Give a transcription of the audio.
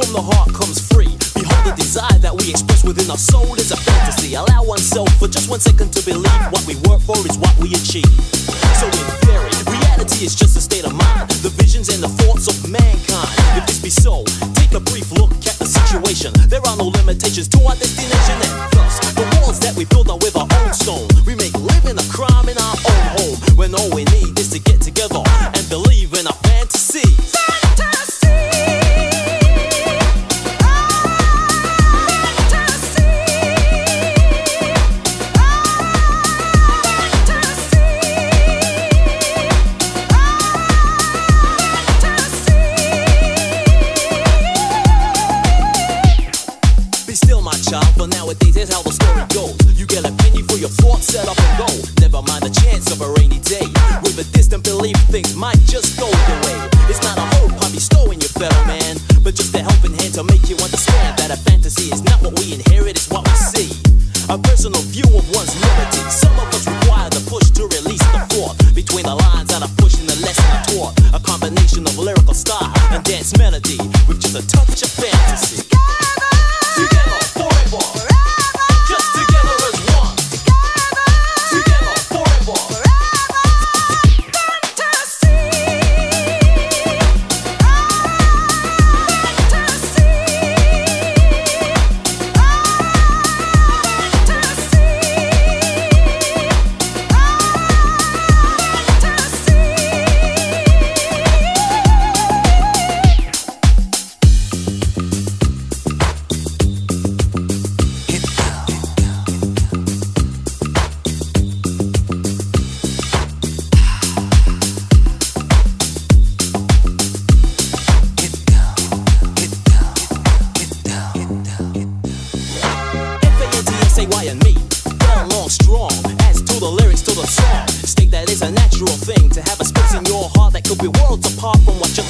From the heart comes free. Behold, the desire that we express within our soul is a fantasy. Allow oneself for just one second to believe what we work for is what we achieve. So, in theory, reality is just a state of mind. The visions and the thoughts of mankind. If this be so, take a brief look at the situation. There are no limitations to our destination, and thus, the walls that we build are with our own stone. We make living a crime in our own home when all we need is to get together and believe in our fantasies. might just go the way. It's not a whole puppy stowing your fellow man, but just a helping hand to make you understand that a fantasy is not what we inherit, it's what we see. A personal view of one's liberty. Some of us require the push to release the fourth between the lines that are pushing the lesson taught. A combination of lyrical style and dance melody with just a touch of fantasy. Together, together forever. apart from what you